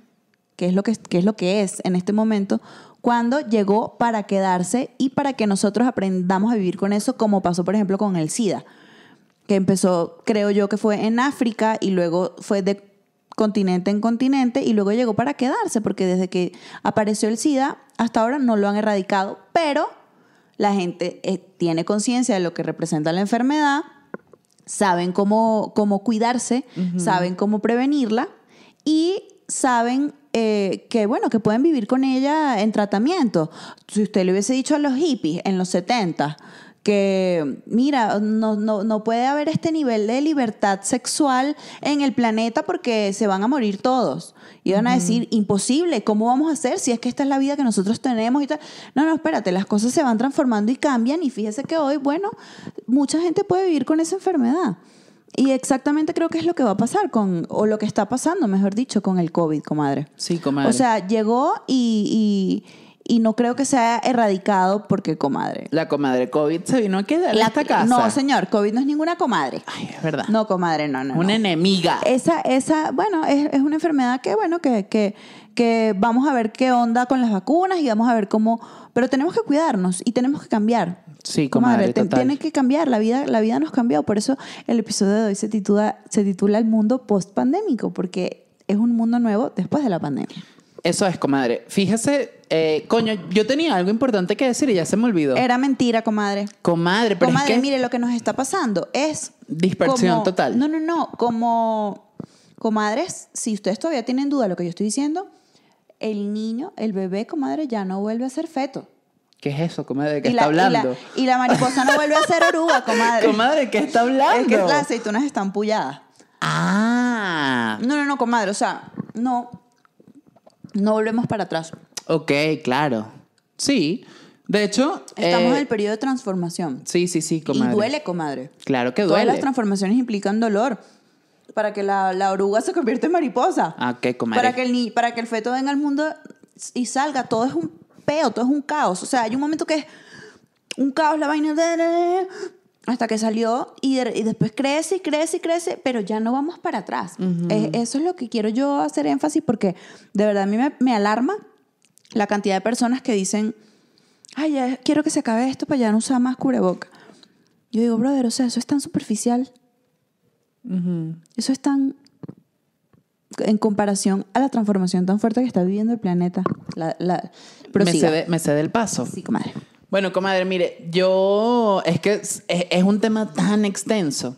que es, lo que, que es lo que es en este momento, cuando llegó para quedarse y para que nosotros aprendamos a vivir con eso, como pasó, por ejemplo, con el SIDA, que empezó, creo yo, que fue en África y luego fue de continente en continente y luego llegó para quedarse, porque desde que apareció el SIDA hasta ahora no lo han erradicado, pero la gente eh, tiene conciencia de lo que representa la enfermedad, saben cómo, cómo cuidarse, saben cómo prevenirla y saben eh, que, bueno, que pueden vivir con ella en tratamiento. Si usted le hubiese dicho a los hippies en los 70 que, mira, no, no, no puede haber este nivel de libertad sexual en el planeta porque se van a morir todos. Iban a decir, imposible, ¿cómo vamos a hacer si es que esta es la vida que nosotros tenemos y tal? No, no, espérate, las cosas se van transformando y cambian y fíjese que hoy, bueno, mucha gente puede vivir con esa enfermedad. Y exactamente creo que es lo que va a pasar con, o lo que está pasando, mejor dicho, con el COVID, comadre. Sí, comadre. O sea, llegó y, y, y no creo que sea erradicado porque, comadre. la comadre COVID se vino a quedar en La- esta casa. No, señor, COVID no es ninguna comadre. Ay, es verdad. No, comadre, no, no. no. Una enemiga. Esa, esa, bueno, es, es una enfermedad que, bueno, que, que, que vamos a ver qué onda con las vacunas y vamos a ver cómo. Pero tenemos que cuidarnos y tenemos que cambiar. Sí, comadre, total. tiene que cambiar. La vida, la vida nos cambió. Por eso el episodio de hoy se titula, se titula El mundo post-pandémico, porque es un mundo nuevo después de la pandemia. Eso es, comadre. Fíjese, eh, coño, yo tenía algo importante que decir y ya se me olvidó. Era mentira, comadre. comadre, pero comadre, es que mire, lo que nos está pasando es. Dispersión como- total. No, no, no. Como comadres, si ustedes todavía tienen duda de lo que yo estoy diciendo, el niño, el bebé, comadre, ya no vuelve a ser feto. ¿qué es eso, comadre? ¿De qué y, está la, y la- hablando? y la mariposa no vuelve a ser oruga, comadre. Comadre, ¿qué está hablando? Es que las aceitunas están pulladas. Ah, No, no, no, comadre. O sea, no. No volvemos para atrás. ok, claro. Sí, de hecho... Estamos eh, en el periodo de transformación. Sí, sí, sí, comadre. Y duele, comadre. Claro que Todas duele. las transformaciones implican dolor. Para que la, la oruga se convierta en mariposa. Ah, ok, comadre. Para que, el para que el feto venga al mundo y salga. Todo es un peo, todo es un caos. O sea, hay un momento que es un caos, la vaina. de- de- de- hasta que salió y, de- y después crece y crece y crece, pero ya no vamos para atrás. Eso es lo que quiero yo hacer énfasis porque de verdad a mí me, me alarma la cantidad de personas que dicen, ay, ya quiero que se acabe esto para ya no usar más cubreboca. Yo digo, brother, o sea, eso es tan superficial. Eso es tan en comparación a la transformación tan fuerte que está viviendo el planeta. La, la, me, cede, me cede el paso. Sí, comadre. Bueno, comadre, mire, yo es que es, es- un tema tan extenso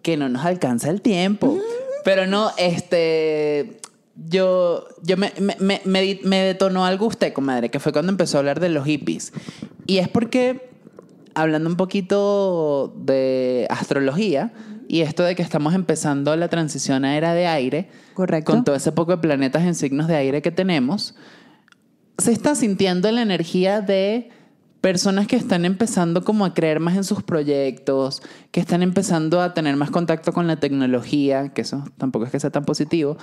que no nos alcanza el tiempo. Pero no, este, yo, yo me, me, me- me detonó algo usted, comadre, que fue cuando empezó a hablar de los hippies. Y es porque, hablando un poquito de astrología y esto de que estamos empezando la transición a era de aire, Correcto. con todo ese poco de planetas en signos de aire que tenemos, se está sintiendo la energía de personas que están empezando como a creer más en sus proyectos, que están empezando a tener más contacto con la tecnología, que eso tampoco es que sea tan positivo,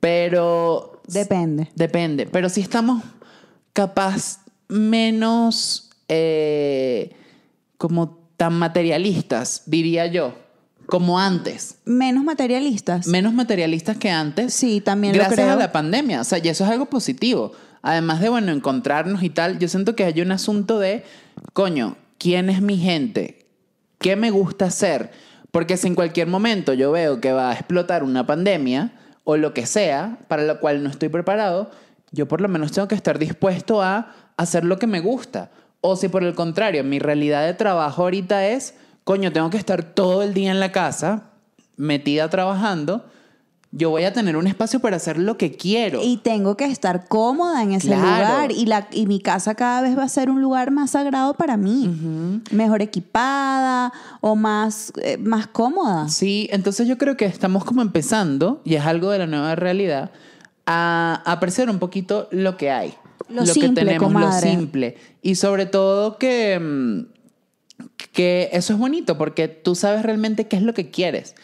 Pero Depende. Depende, pero si estamos capaz menos eh, como tan materialistas, diría yo, como antes. Menos materialistas. Menos materialistas que antes. Sí, también lo gracias creo. a la pandemia. O sea, y eso es algo positivo. Además de, bueno, encontrarnos y tal, yo siento que hay un asunto de, coño, ¿quién es mi gente? ¿Qué me gusta hacer? Porque si en cualquier momento yo veo que va a explotar una pandemia o lo que sea, para lo cual no estoy preparado, yo por lo menos tengo que estar dispuesto a hacer lo que me gusta. O si por el contrario, mi realidad de trabajo ahorita es, coño, tengo que estar todo el día en la casa, metida trabajando, yo voy a tener un espacio para hacer lo que quiero. Y tengo que estar cómoda en ese Claro. lugar. Y, la, y mi casa cada vez va a ser un lugar más sagrado para mí. Mejor equipada o más, eh, más cómoda. Sí, entonces yo creo que estamos como empezando, y es algo de la nueva realidad, a apreciar un poquito lo que hay. Lo que simple, tenemos, comadre. lo simple. Y sobre todo que, mm, que eso es bonito porque tú sabes realmente qué es lo que quieres.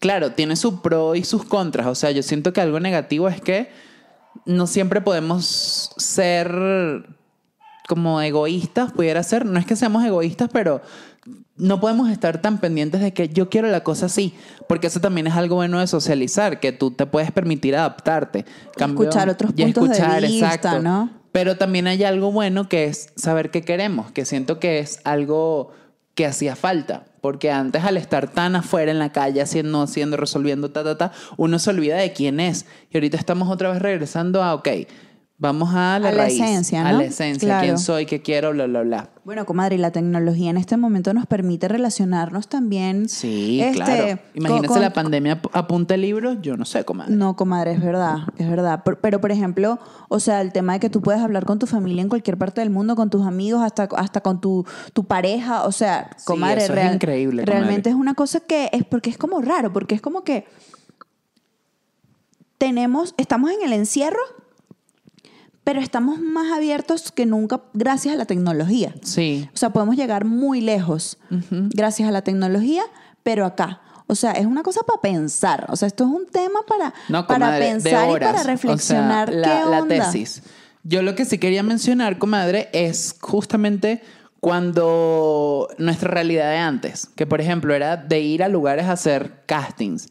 Claro, tiene su pro y sus contras. O sea, yo siento que algo negativo es que no siempre podemos ser como egoístas, pudiera ser. No es que seamos egoístas, pero no podemos estar tan pendientes de que yo quiero la cosa así, porque eso también es algo bueno de socializar, que tú te puedes permitir adaptarte. escuchar otros puntos de escuchar, vista, exacto. ¿no? Pero también hay algo bueno que es saber qué queremos, que siento que es algo que hacía falta. Porque antes al estar tan afuera en la calle, haciendo, haciendo, resolviendo, ta, ta, ta, uno se olvida de quién es. Y ahorita estamos otra vez regresando a, ok, vamos a la A la esencia, A ¿no? la esencia, Claro. quién soy, qué quiero, bla, bla, bla. Bueno, comadre, la tecnología en este momento nos permite relacionarnos también. Sí, este, claro. Imagínese con- la pandemia ap- apunta libros, yo no sé, comadre. No, comadre, es verdad, es verdad. Por- Pero, por ejemplo, o sea, el tema de que tú puedes hablar con tu familia en cualquier parte del mundo, con tus amigos, hasta, hasta con tu, tu pareja, o sea, Sí, comadre, eso es increíble, comadre. realmente es una cosa que es porque es como raro, porque es como que tenemos, estamos en el encierro, pero estamos más abiertos que nunca gracias a la tecnología. Sí. O sea, podemos llegar muy lejos gracias a la tecnología, pero acá. O sea, es una cosa para pensar. O sea, esto es un tema para, No, para pensar y para O sea, reflexionar la, qué la onda. tesis. Yo lo que sí quería mencionar, comadre, es justamente cuando nuestra realidad de antes, que por ejemplo era de ir a lugares a hacer castings.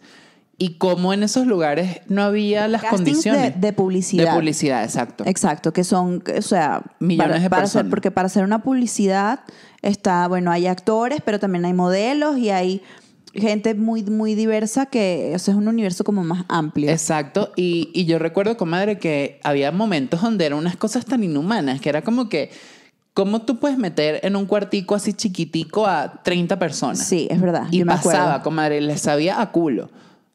Y cómo en esos lugares no había las Castings condiciones. de- de publicidad. De publicidad, exacto. Exacto, que son, o sea, Millones para, de para hacer- personas. porque para hacer una publicidad está, bueno, hay actores, pero también hay modelos y hay gente muy, muy diversa que, o sea, es un universo como más amplio. Exacto, y, y yo recuerdo, comadre, que había momentos donde eran unas cosas tan inhumanas, que era como que, ¿cómo tú puedes meter en un cuartico así chiquitico a 30 personas? Sí, es verdad. Y yo pasaba, comadre, les sabía a culo.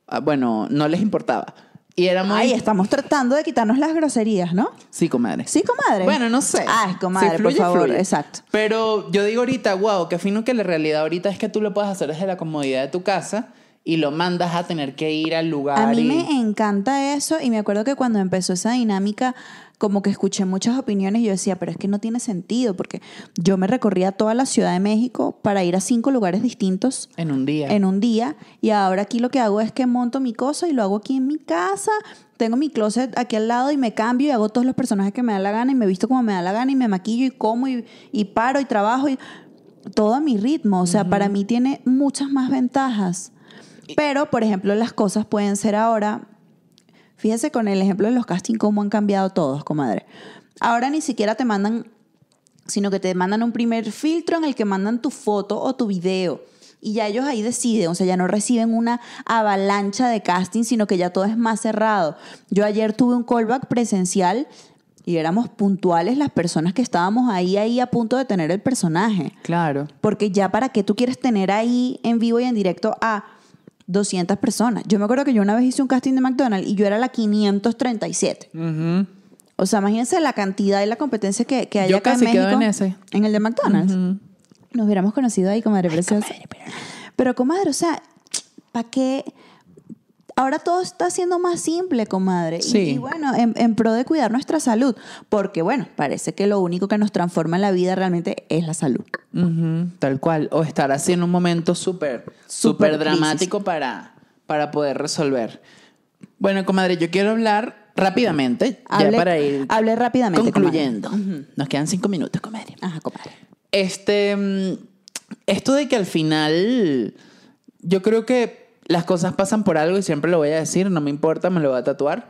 Ah, Bueno, no les importaba. Y era muy... Ay, estamos tratando de quitarnos las groserías, ¿no? Sí, comadre. Sí, comadre. Bueno, no sé. Ay, comadre, fluye, por favor, fluye. exacto. Pero yo digo ahorita, wow, qué fino que la realidad ahorita es que tú lo puedes hacer desde la comodidad de tu casa y lo mandas a tener que ir al lugar. A mí y- me encanta eso y me acuerdo que cuando empezó esa dinámica, como que escuché muchas opiniones y yo decía, pero es que no tiene sentido porque yo me recorría toda la Ciudad de México para ir a cinco lugares distintos En un día. en un día y ahora aquí lo que hago es que monto mi cosa y lo hago aquí en mi casa. Tengo mi closet aquí al lado y me cambio y hago todos los personajes que me da la gana y me visto como me da la gana y me maquillo y como y, y paro y trabajo y todo a mi ritmo. O sea, para mí tiene muchas más ventajas. Pero, por ejemplo, las cosas pueden ser ahora. Fíjese con el ejemplo de los castings, cómo han cambiado todos, comadre. Ahora ni siquiera te mandan, sino que te mandan un primer filtro en el que mandan tu foto o tu video. Y ya ellos ahí deciden, o sea, ya no reciben una avalancha de casting, sino que ya todo es más cerrado. Yo ayer tuve un callback presencial y éramos puntuales las personas que estábamos ahí, ahí a punto de tener el personaje. Claro. Porque ya para qué tú quieres tener ahí en vivo y en directo a 200 personas. Yo me acuerdo que yo una vez hice un casting de McDonald's y yo era la 537. Ujú. O sea, imagínense la cantidad y la competencia que, que hay Yo acá casi en quedo México. en ese. En el de McDonald's. Nos hubiéramos conocido ahí, comadre preciosa. pero... comadre, o sea, ¿para qué? Ahora todo está siendo más simple, comadre. Y- Sí. Y, bueno, en, en pro de cuidar nuestra salud. Porque, bueno, parece que lo único que nos transforma en la vida realmente es la salud. Tal cual. O estar así en un momento súper, Súper súper dramático para, para poder resolver. Bueno, comadre, yo quiero hablar rápidamente, Hable- ya para ir hable rápidamente, concluyendo. Nos quedan cinco minutos, comadre. Ajá, comadre. Este, mm, esto de que al final, yo creo que las cosas pasan por algo y siempre lo voy a decir, no me importa, me lo voy a tatuar.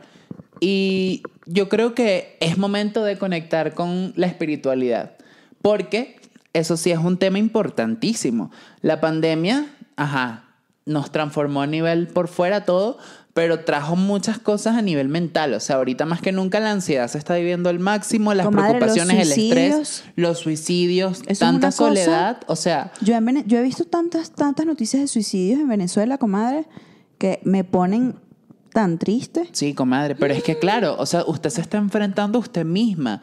Y yo creo que es momento de conectar con la espiritualidad, porque eso sí es un tema importantísimo. La pandemia, ajá, nos transformó a nivel por fuera todo, pero trajo muchas cosas a nivel mental. O sea, ahorita más que nunca la ansiedad se está viviendo al máximo, las Comadre, preocupaciones, el estrés, los suicidios, tanta cosa- soledad. O sea, Yo, en yo he visto tantas, tantas noticias de suicidios en Venezuela, comadre, que me ponen tan triste. sí, comadre, pero es que claro, o sea, usted se está enfrentando a usted misma.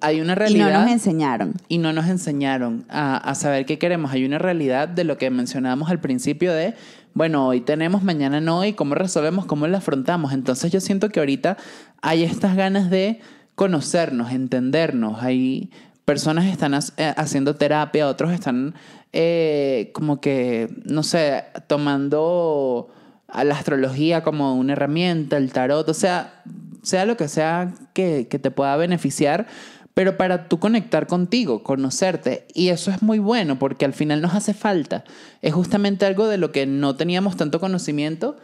Hay una Y realidad. no nos enseñaron. y no nos enseñaron a, a saber qué queremos. Hay una realidad de lo que mencionábamos al principio de, bueno, hoy tenemos, mañana no, y cómo resolvemos, cómo la afrontamos. Entonces yo siento que ahorita hay estas ganas de conocernos, entendernos. Hay personas que están eh, haciendo terapia, otros están eh, como que, no sé, tomando a la astrología como una herramienta, el tarot, o sea, sea lo que sea que te pueda beneficiar, pero para tú conectar contigo, conocerte. Y eso es muy bueno porque al final nos hace falta. Es justamente algo de lo que no teníamos tanto conocimiento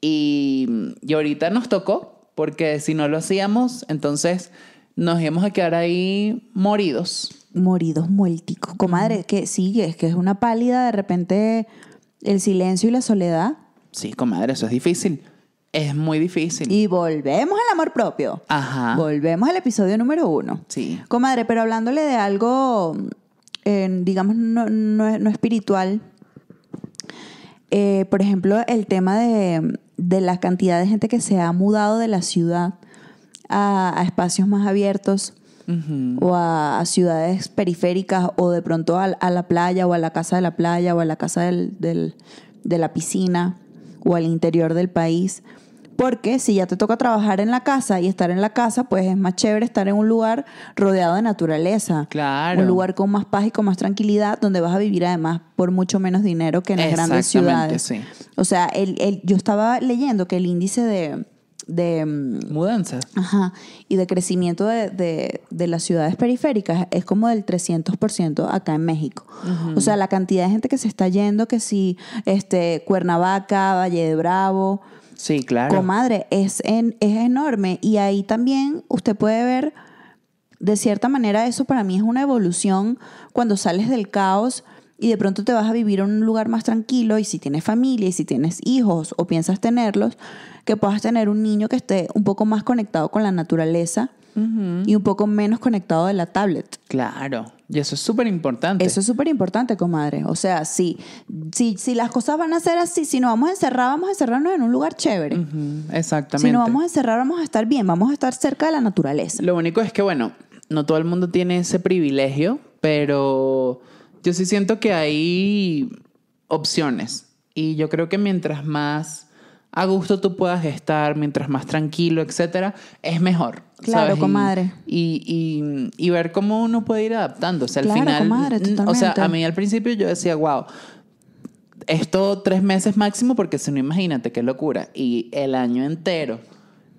y, y ahorita nos tocó porque si no lo hacíamos, entonces nos íbamos a quedar ahí moridos. Moridos, muerticos. Comadre, que sí, es que es una pálida de repente el silencio y la soledad. Sí, comadre, eso es difícil. Es muy difícil. Y volvemos al amor propio. Ajá. Volvemos al episodio número uno. Sí. Comadre, pero hablándole de algo, eh, digamos, no, no- no espiritual, eh, por ejemplo, el tema de, de la cantidad de gente que se ha mudado de la ciudad a, a espacios más abiertos o a, a ciudades periféricas o de pronto a, a la playa o a la casa de la playa o a la casa del- del- de la piscina o al interior del país. Porque si ya te toca trabajar en la casa y estar en la casa, pues es más chévere estar en un lugar rodeado de naturaleza. Claro. Un lugar con más paz y con más tranquilidad, donde vas a vivir además por mucho menos dinero que en las grandes ciudades. sí. O sea, el, el- yo estaba leyendo que el índice de, de mm, Mudanza. Ajá. Y de crecimiento de, de- de las ciudades periféricas es como del 300% acá en México. O sea, la cantidad de gente que se está yendo, que si este, Cuernavaca, Valle de Bravo, Sí, claro. comadre, es, en- es enorme. Y ahí también usted puede ver, de cierta manera, eso para mí es una evolución cuando sales del caos y de pronto te vas a vivir en un lugar más tranquilo y si tienes familia y si tienes hijos o piensas tenerlos, que puedas tener un niño que esté un poco más conectado con la naturaleza y un poco menos conectado de la tablet. Claro. Y eso es súper importante. Eso es súper importante, comadre. O sea, si, si, si las cosas van a ser así, si nos vamos a encerrar, vamos a encerrarnos en un lugar chévere. Exactamente. Si nos vamos a encerrar, vamos a estar bien, vamos a estar cerca de la naturaleza. Lo único es que, bueno, no todo el mundo tiene ese privilegio, pero yo sí siento que hay opciones. Y yo creo que mientras más a gusto tú puedas estar, mientras más tranquilo, etcétera, es mejor. Claro, comadre. Y, y- y ver cómo uno puede ir adaptándose. Al Claro, final, comadre, o sea, a mí al principio yo decía, wow, esto tres meses máximo, porque si no, imagínate qué locura. Y el año entero.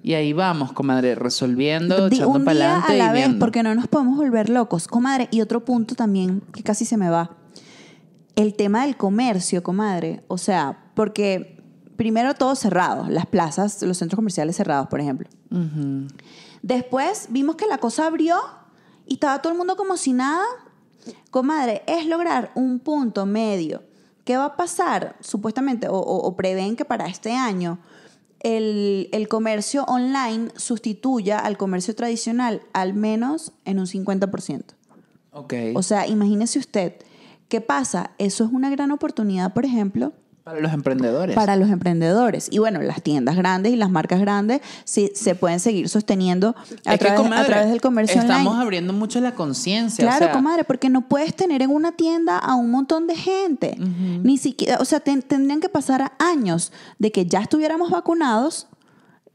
Y ahí vamos, comadre, resolviendo, Di- echando para adelante a la y vez, viendo. porque no nos podemos volver locos. Comadre, y otro punto también que casi se me va. El tema del comercio, comadre. O sea, porque primero todo cerrado, las plazas, los centros comerciales cerrados, por ejemplo. Después vimos que la cosa abrió y estaba todo el mundo como si nada. Comadre, es lograr un punto medio. ¿Qué va a pasar? Supuestamente, o, o- o prevén que para este año el, el comercio online sustituya al comercio tradicional al menos en un 50%. Ok. O sea, imagínese usted, ¿qué pasa? Eso es una gran oportunidad, por ejemplo, para los emprendedores. para los emprendedores. Y bueno, las tiendas grandes y las marcas grandes sí, se pueden seguir sosteniendo a, través, a comadre, través del comercio Estamos online. abriendo mucho la conciencia. Claro, o sea, comadre, porque no puedes tener en una tienda a un montón de gente. Ni siquiera, o sea, ten- tendrían que pasar años de que ya estuviéramos vacunados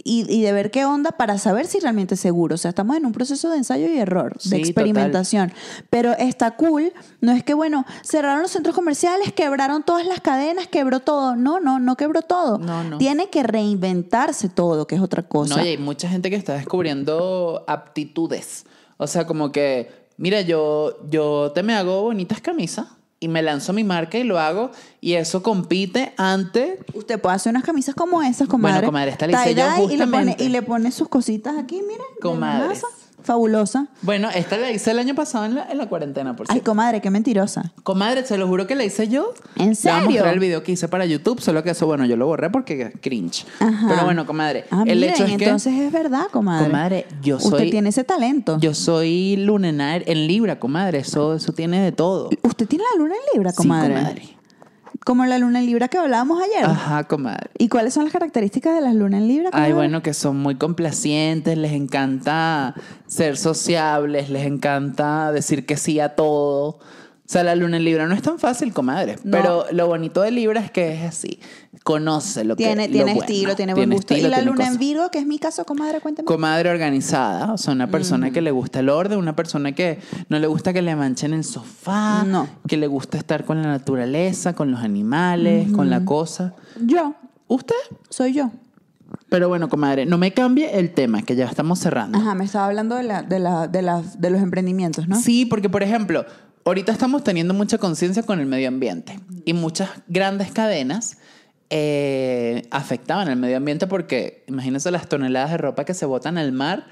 y, y de ver qué onda para saber si realmente es seguro. O sea, estamos en un proceso de ensayo y error, Sí, de experimentación. Pero está cool. No es que, bueno, cerraron los centros comerciales, quebraron todas las cadenas, quebró todo. No, no, no quebró todo. No, no. Tiene que reinventarse todo, que es otra cosa. No, y hay mucha gente que está descubriendo aptitudes. O sea, como que, mira, yo, yo te me hago bonitas camisas y me lanzo mi marca y lo hago y eso compite ante... Usted puede hacer unas camisas como esas, comadre. comadre, esta hice yo Tie-dye, y le, pone, justamente. y le pone sus cositas aquí, mira. Comadre. Fabulosa. Bueno, esta la hice el año pasado en la, en la cuarentena, por Ay, cierto. comadre, qué mentirosa. Comadre, se lo juro que la hice yo. ¿En Le voy a mostrar serio? el video que hice para YouTube, solo que eso, bueno, yo lo borré porque cringe. Ajá. Pero bueno, comadre, Ah, el miren, hecho es que... entonces es verdad, comadre. Comadre, yo Usted soy- tiene ese talento. Yo soy lunar en Libra, comadre. Eso, eso tiene de todo. Usted tiene la luna en Libra, comadre. Sí, comadre. Como la luna en Libra que hablábamos ayer. Ajá, comadre. ¿Y cuáles son las características de las lunas en Libra? Ay, bueno, que son muy complacientes, les encanta ser sociables, les encanta decir que sí a todo. O sea, la luna en Libra no es tan fácil, comadre. No. Pero lo bonito de Libra es que es así. Conoce lo que Tiene, lo tiene bueno. estilo, tiene buen gusto. estilo, ¿Y la luna en. Virgo, que es mi caso, comadre? Cuéntame. Comadre organizada, o sea, una persona Mm. que le gusta el orden, una persona que no le gusta que le manchen el sofá, No. que le gusta estar con la naturaleza, con los animales, con la cosa. Yo. ¿Usted? Soy yo. Pero bueno, comadre, no me cambie el tema, que ya estamos cerrando. Ajá, me estaba hablando de, la, de, la, de, la- de los emprendimientos, ¿no? Sí, porque por ejemplo, ahorita estamos teniendo mucha conciencia con el medio ambiente y muchas grandes cadenas eh, afectaban el medio ambiente porque imagínense las toneladas de ropa que se botan al mar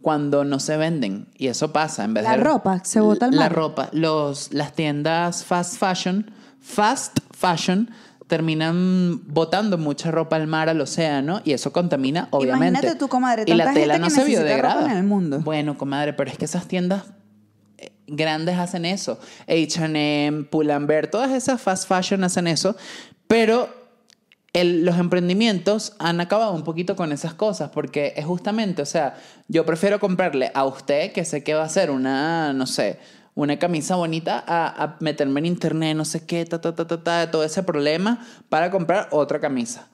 cuando no se venden y eso pasa en vez La de ropa se bota al la mar. ropa los las tiendas fast fashion fast fashion terminan botando mucha ropa al mar al océano y eso contamina obviamente Imagínate tú, comadre, y la tanta tela gente no que se biodegrada en el mundo. bueno comadre pero es que esas tiendas grandes hacen eso. H&M, Pull&Bear, todas esas fast fashion hacen eso, pero el- los emprendimientos han acabado un poquito con esas cosas porque es justamente, o sea, yo prefiero comprarle a usted que sé que va a ser una, no sé, una camisa bonita a, a meterme en internet, no sé qué, ta, ta, ta, ta, ta, todo ese problema para comprar otra camisa.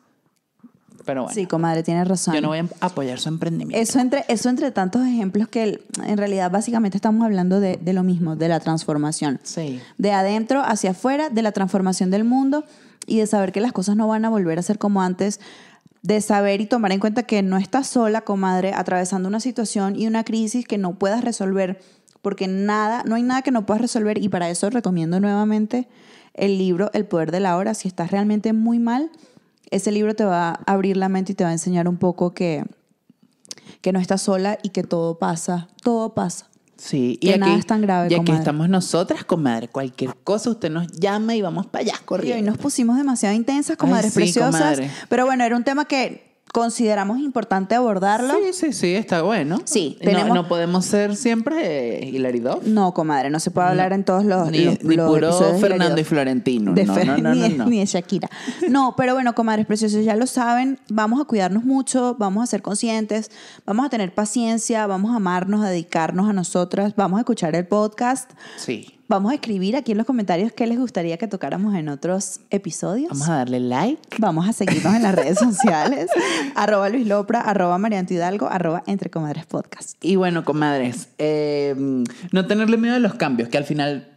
Pero bueno, Sí, comadre, tienes razón. yo no voy a apoyar su emprendimiento. Eso entre, eso entre tantos ejemplos que en realidad básicamente estamos hablando de, de lo mismo, de la transformación. Sí. De adentro hacia afuera, de la transformación del mundo y de saber que las cosas no van a volver a ser como antes. De saber y tomar en cuenta que no estás sola, comadre, atravesando una situación y una crisis que no puedas resolver, porque nada, no hay nada que no puedas resolver. Y para eso recomiendo nuevamente el libro El Poder de la Hora. Si estás realmente muy mal, ese libro te va a abrir la mente y te va a enseñar un poco que, que no estás sola y que todo pasa, todo pasa. Sí, Que nada es tan grave, Y aquí estamos nosotras, comadre. Cualquier cosa, usted nos llama y vamos para allá Y hoy corriendo. nos pusimos demasiado intensas, comadres sí, preciosas. comadre. Pero bueno, era un tema que consideramos importante abordarlo. Sí, sí, sí, está bueno. Sí, No- tenemos- No, podemos ser siempre eh, Hilary Duff. No, comadre, no se puede hablar en todos los, Ni, los- ni los puro Fernando y Florentino. de no, Fer- no, no, ni, no, no. ni de Shakira. No, pero bueno, comadres preciosos, ya lo saben, vamos a cuidarnos mucho, vamos a ser conscientes, vamos a tener paciencia, vamos a amarnos, a dedicarnos a nosotras, vamos a escuchar el podcast, Sí. Vamos a escribir aquí en los comentarios qué les gustaría que tocáramos en otros episodios. Vamos a darle like. Vamos a seguirnos en las redes sociales, arroba Luis Lopra, arroba Marianto Hidalgo, arroba Entre Comadres Podcast. Y bueno, comadres, eh, no tenerle miedo a los cambios, que al final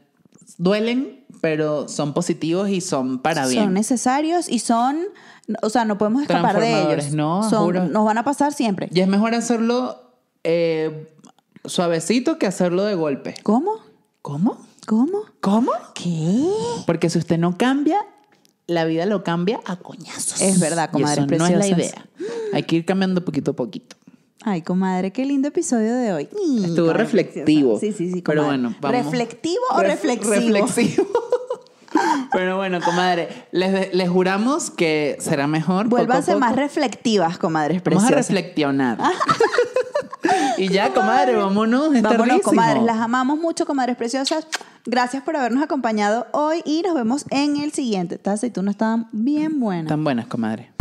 duelen, pero son positivos y son para bien. Son necesarios y son, o sea, no podemos escapar de ellos. no, Son- juro. nos van a pasar siempre. Y es mejor hacerlo eh, suavecito que hacerlo de golpe. ¿Cómo? ¿Cómo? ¿Cómo? ¿Cómo? ¿Qué? Porque si usted no cambia, la vida lo cambia a coñazos. Es verdad, Y comadres eso no es la preciosas. idea. Hay que ir cambiando poquito a poquito. Ay, comadre, qué lindo episodio de hoy. Estuvo comadre reflectivo. preciosa. Sí, sí, sí. Pero comadre. bueno, vamos. ¿Reflectivo o Ref- reflexivo? Reflexivo. Pero bueno, comadre, les, les juramos que será mejor. poco a Vuélvanse poco. más reflectivas, comadres Vamos a preciosas. reflexionar. y ya, comadre, vámonos. Es Vámonos, tardísimo. comadres. Las amamos mucho, comadres preciosas. Gracias por habernos acompañado hoy y nos vemos en el siguiente. Estas aceitunas estaban bien buenas. Tan buenas, comadre.